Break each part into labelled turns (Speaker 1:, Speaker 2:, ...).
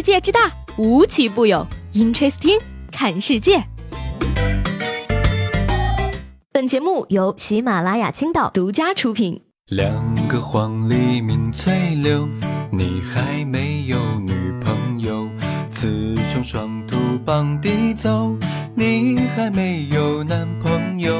Speaker 1: 世界之大，无奇不有。Interesting，看世界。本节目由喜马拉雅青岛独家出品。
Speaker 2: 两个黄鹂鸣翠柳，你还没有女朋友。雌雄双兔傍地走，你还没有男朋友。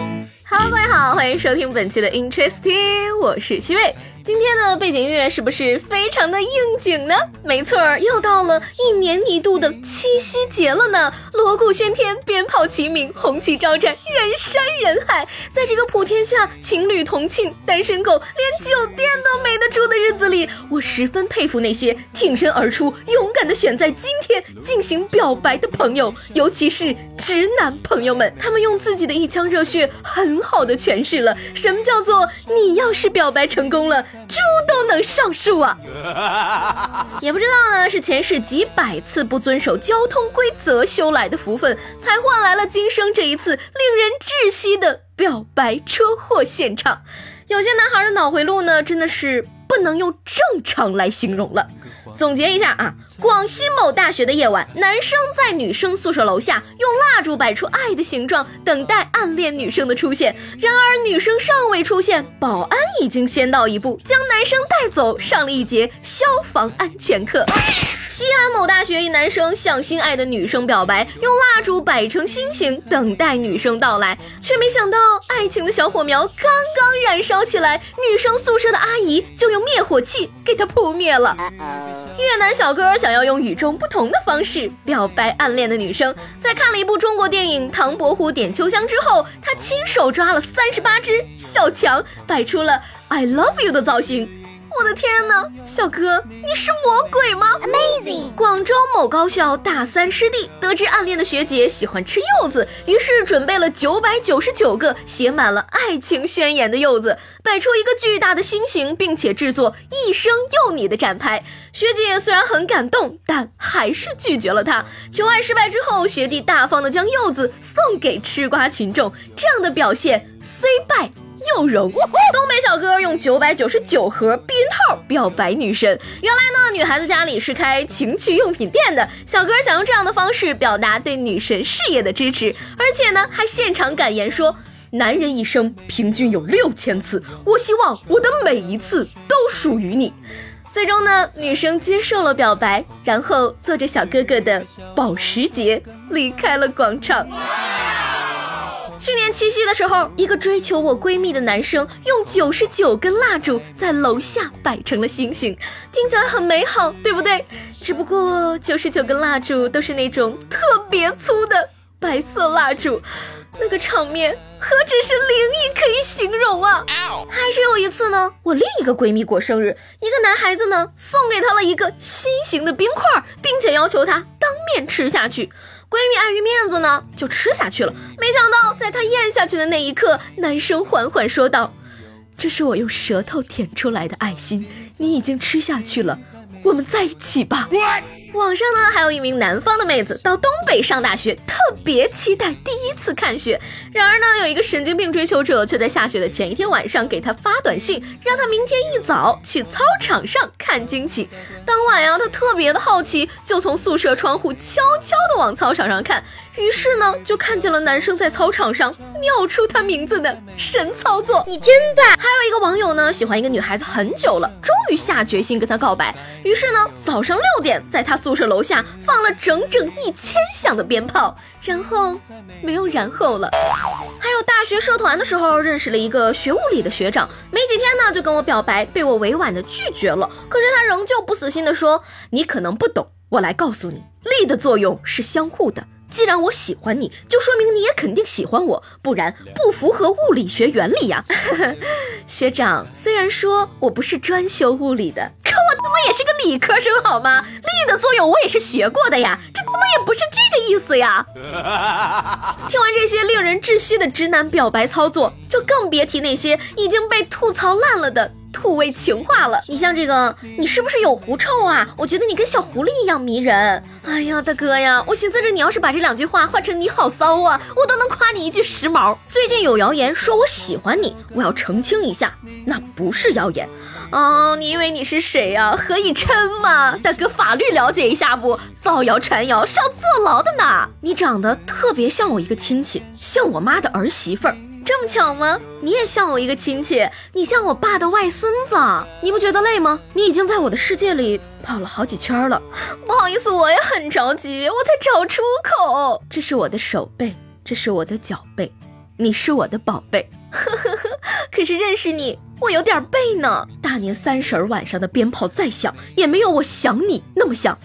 Speaker 3: Hello，各位好，欢迎收听本期的 Interesting，我是西贝。今天的背景音乐是不是非常的应景呢？没错，又到了一年一度的七夕节了呢。锣鼓喧天，鞭炮齐鸣，红旗招展，人山人海。在这个普天下情侣同庆、单身狗连酒店都没得住的日子里，我十分佩服那些挺身而出、勇敢的选在今天进行表白的朋友，尤其是直男朋友们。他们用自己的一腔热血，很好的诠释了什么叫做你要是表白成功了。猪都能上树啊！也不知道呢，是前世几百次不遵守交通规则修来的福分，才换来了今生这一次令人窒息的表白车祸现场。有些男孩的脑回路呢，真的是不能用正常来形容了。总结一下啊，广西某大学的夜晚，男生在女生宿舍楼下用蜡烛摆出爱的形状，等待暗恋女生的出现。然而女生尚未出现，保安已经先到一步，将男生带走，上了一节消防安全课。西安某大学一男生向心爱的女生表白，用蜡烛摆成心形，等待女生到来，却没想到爱情的小火苗刚刚燃烧起来，女生宿舍的阿姨就用灭火器给他扑灭了。越南小哥想要用与众不同的方式表白暗恋的女生，在看了一部中国电影《唐伯虎点秋香》之后，他亲手抓了三十八只小强，摆出了 I love you 的造型。我的天哪，小哥，你是魔鬼吗？Amazing！广州某高校大三师弟得知暗恋的学姐喜欢吃柚子，于是准备了九百九十九个写满了爱情宣言的柚子，摆出一个巨大的心形，并且制作一生有你的展牌。学姐虽然很感动，但还是拒绝了他。求爱失败之后，学弟大方的将柚子送给吃瓜群众，这样的表现虽败。又荣，东北小哥用九百九十九盒避孕套表白女神。原来呢，女孩子家里是开情趣用品店的，小哥想用这样的方式表达对女神事业的支持，而且呢，还现场感言说：“男人一生平均有六千次，我希望我的每一次都属于你。”最终呢，女生接受了表白，然后坐着小哥哥的保时捷离开了广场。去年七夕的时候，一个追求我闺蜜的男生用九十九根蜡烛在楼下摆成了星星，听起来很美好，对不对？只不过九十九根蜡烛都是那种特别粗的白色蜡烛，那个场面何止是灵异可以形容啊！还是有一次呢，我另一个闺蜜过生日，一个男孩子呢送给她了一个心形的冰块，并且要求她当面吃下去。闺蜜碍于面子呢，就吃下去了。没想到，在她咽下去的那一刻，男生缓缓说道：“这是我用舌头舔出来的爱心，你已经吃下去了，我们在一起吧。”网上呢，还有一名南方的妹子到东北上大学，特别期待第一次看雪。然而呢，有一个神经病追求者却在下雪的前一天晚上给她发短信，让她明天一早去操场上看惊喜。当晚呀，她特别的好奇，就从宿舍窗户悄悄的往操场上看，于是呢，就看见了男生在操场上尿出他名字的神操作。
Speaker 4: 你真棒！
Speaker 3: 还有一个网友呢，喜欢一个女孩子很久了，终于下决心跟她告白，于是呢，早上六点在她。宿舍楼下放了整整一千响的鞭炮，然后没有然后了。还有大学社团的时候认识了一个学物理的学长，没几天呢就跟我表白，被我委婉的拒绝了。可是他仍旧不死心的说：“你可能不懂，我来告诉你，力的作用是相互的。既然我喜欢你，就说明你也肯定喜欢我，不然不符合物理学原理呀。”学长，虽然说我不是专修物理的，可我他妈也是个理科生，好吗？力的作用我也是学过的呀，这他妈也不是这个意思呀！听完这些令人窒息的直男表白操作，就更别提那些已经被吐槽烂了的土味情话了。你像这个，你是不是有狐臭啊？我觉得你跟小狐狸一样迷人。哎呀，大哥呀，我寻思着你要是把这两句话换成你好骚啊，我都能夸你一句时髦。最近有谣言说我喜欢你，我要澄清一下，那不是谣言。哦，你以为你是谁呀？何以琛吗？大哥，法律了解一下不？造谣传谣是要坐牢的呢。你长得特别像我一个亲戚，像我妈的儿媳妇儿。这么巧吗？你也像我一个亲戚，你像我爸的外孙子。你不觉得累吗？你已经在我的世界里跑了好几圈了。不好意思，我也很着急，我在找出口。这是我的手背，这是我的脚背，你是我的宝贝。呵呵呵，可是认识你。我有点背呢。大年三十晚上的鞭炮再响，也没有我想你那么响。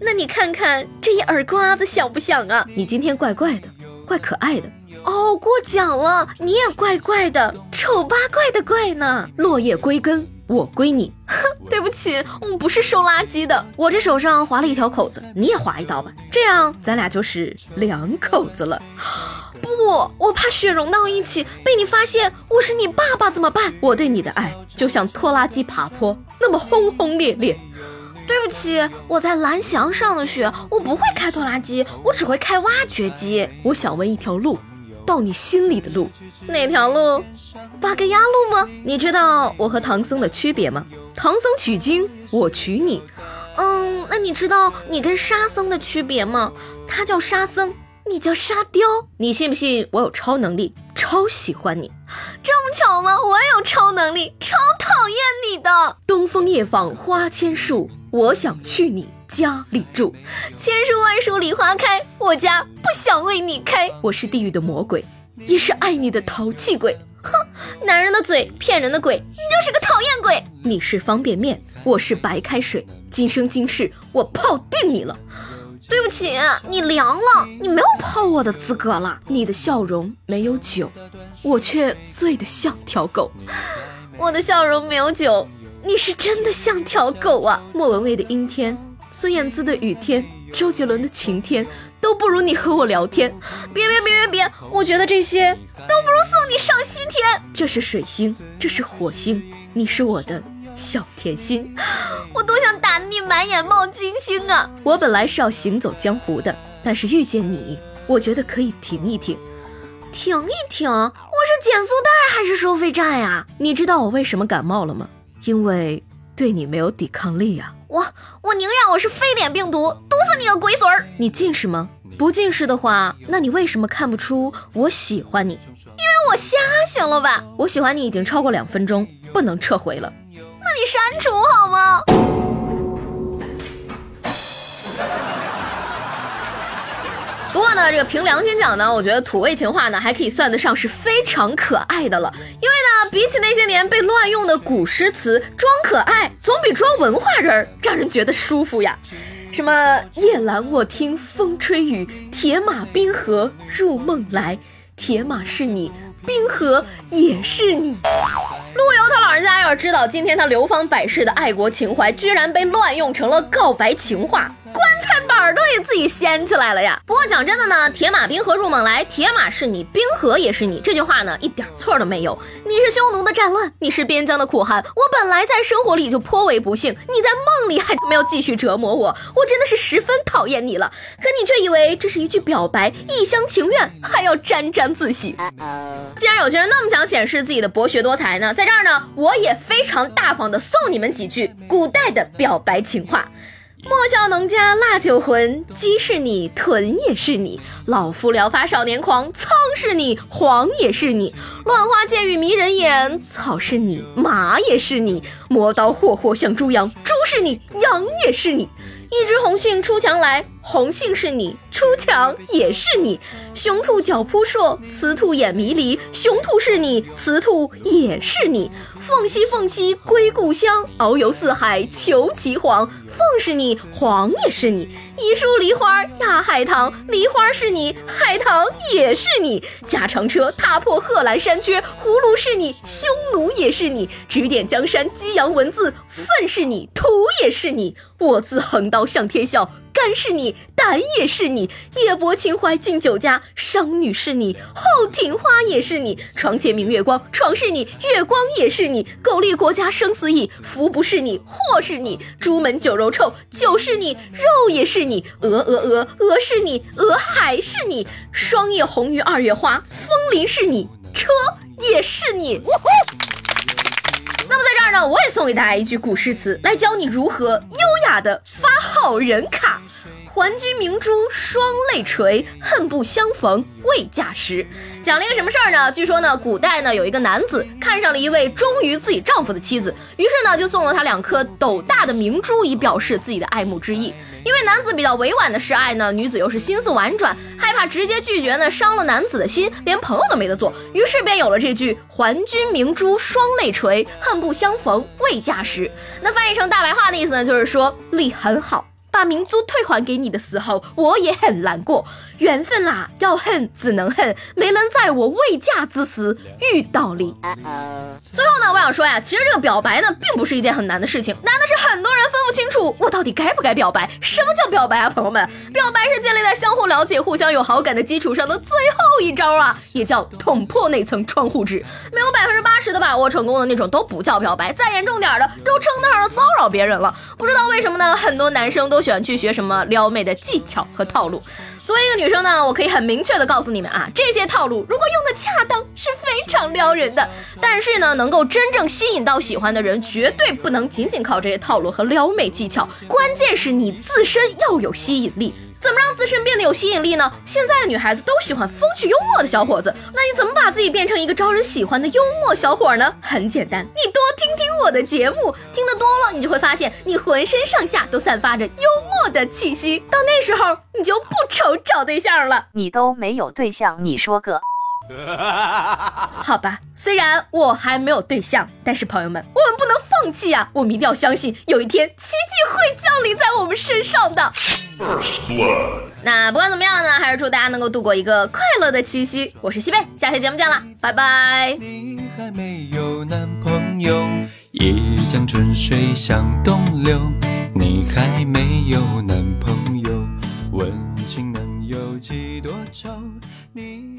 Speaker 3: 那你看看这一耳瓜子响不响啊？你今天怪怪的，怪可爱的。哦，过奖了。你也怪怪的，丑八怪的怪呢。落叶归根，我归你。哼，对不起，我不是收垃圾的。我这手上划了一条口子，你也划一刀吧。这样咱俩就是两口子了。不，我怕血融到一起被你发现我是你爸爸怎么办？我对你的爱就像拖拉机爬坡那么轰轰烈烈。对不起，我在蓝翔上的学，我不会开拖拉机，我只会开挖掘机。我想问一条路，到你心里的路，哪条路？八格鸭路吗？你知道我和唐僧的区别吗？唐僧取经，我取你。嗯，那你知道你跟沙僧的区别吗？他叫沙僧。你叫沙雕，你信不信我有超能力？超喜欢你，这么巧吗？我也有超能力，超讨厌你的。东风夜放花千树，我想去你家里住。千树万树梨花开，我家不想为你开。我是地狱的魔鬼，也是爱你的淘气鬼。哼，男人的嘴骗人的鬼，你就是个讨厌鬼。你是方便面，我是白开水，今生今世我泡定你了。对不起，你凉了，你没有泡我的资格了。你的笑容没有酒，我却醉得像条狗。我的笑容没有酒，你是真的像条狗啊！莫文蔚的阴天，孙燕姿的雨天，周杰伦的晴天，都不如你和我聊天。别别别别别，我觉得这些都不如送你上西天。这是水星，这是火星，你是我的。小甜心，我多想打你满眼冒金星啊！我本来是要行走江湖的，但是遇见你，我觉得可以停一停，停一停。我是减速带还是收费站呀？你知道我为什么感冒了吗？因为对你没有抵抗力呀！我我宁愿我是非典病毒，毒死你个龟孙儿！你近视吗？不近视的话，那你为什么看不出我喜欢你？因为我瞎，行了吧？我喜欢你已经超过两分钟，不能撤回了。那你删除好吗？呢，这个凭良心讲呢，我觉得土味情话呢还可以算得上是非常可爱的了。因为呢，比起那些年被乱用的古诗词，装可爱总比装文化人让人觉得舒服呀。什么夜阑卧听风吹雨，铁马冰河入梦来，铁马是你。冰河也是你，陆游他老人家要是知道今天他流芳百世的爱国情怀，居然被乱用成了告白情话。棺材板儿都给自己掀起来了呀！不过讲真的呢，铁马冰河入梦来，铁马是你，冰河也是你，这句话呢一点错都没有。你是匈奴的战乱，你是边疆的苦寒，我本来在生活里就颇为不幸，你在梦里还没有继续折磨我，我真的是十分讨厌你了。可你却以为这是一句表白，一厢情愿，还要沾沾自喜。既然有些人那么想显示自己的博学多才呢，在这儿呢，我也非常大方的送你们几句古代的表白情话。莫笑农家腊酒浑，鸡是你，豚也是你。老夫聊发少年狂，苍是你，黄也是你。乱花渐欲迷人眼，草是你，马也是你。磨刀霍霍向猪羊，猪是你，羊也是你。一枝红杏出墙来，红杏是你，出墙也是你。雄兔脚扑朔，雌兔眼迷离，雄兔是你，雌兔也是你。凤兮凤兮归故乡，遨游四海求其凰。凤是你，凰也是你。一树梨花压海棠，梨花是你，海棠也是你。驾长车踏破贺兰山缺，葫芦是你，匈奴也是你。指点江山激扬文字，粪是你，土也是你。我自横刀向天笑。肝是你，胆也是你，夜泊秦淮近酒家，商女是你，后庭花也是你，床前明月光，床是你，月光也是你，苟利国家生死以，福不是你，祸是你，朱门酒肉臭，酒是你，肉也是你，鹅鹅鹅鹅是你，鹅还是你，霜叶红于二月花，风铃是你，车也是你。那么在这儿呢，我也送给大家一句古诗词，来教你如何优雅的发好人卡。还君明珠双泪垂，恨不相逢未嫁时。讲了一个什么事儿呢？据说呢，古代呢有一个男子看上了一位忠于自己丈夫的妻子，于是呢就送了他两颗斗大的明珠，以表示自己的爱慕之意。因为男子比较委婉的示爱呢，女子又是心思婉转，害怕直接拒绝呢伤了男子的心，连朋友都没得做，于是便有了这句“还君明珠双泪垂，恨不相逢未嫁时”。那翻译成大白话的意思呢，就是说力很好。把明珠退还给你的时候，我也很难过。缘分啦，要恨只能恨，没能在我未嫁之时遇到你。最后呢，我想说呀，其实这个表白呢，并不是一件很难的事情，难的是很多人分不清楚我到底该不该表白。什么叫表白啊，朋友们？表白是建立在相互了解、互相有好感的基础上的最后一招啊，也叫捅破那层窗户纸。没有百分之八十的把握成功的那种都不叫表白，再严重点的都称得上是骚扰别人了。不知道为什么呢？很多男生都喜欢去学什么撩妹的技巧和套路。作为一个女生呢，我可以很明确的告诉你们啊，这些套路如果用的恰当是非常撩人的。但是呢，能够真正吸引到喜欢的人，绝对不能仅仅靠这些套路和撩妹技巧，关键是你自身要有吸引力。怎么让自身变得有吸引力呢？现在的女孩子都喜欢风趣幽默的小伙子，那你怎么把自己变成一个招人喜欢的幽默小伙呢？很简单，你多听听我的节目，听得多了，你就会发现你浑身上下都散发着幽默的气息。到那时候，你就不愁找对象了。
Speaker 4: 你都没有对象，你说个？
Speaker 3: 好吧，虽然我还没有对象，但是朋友们，我们不能放弃呀！我们一定要相信，有一天奇迹会降临在我们身上的。那不管怎么样呢，还是祝大家能够度过一个快乐的七夕。我是西贝，下期节目见了，拜拜。
Speaker 2: 你还没有男朋友，一江春水向东流。你还没有男朋友，问情能有几多愁？你。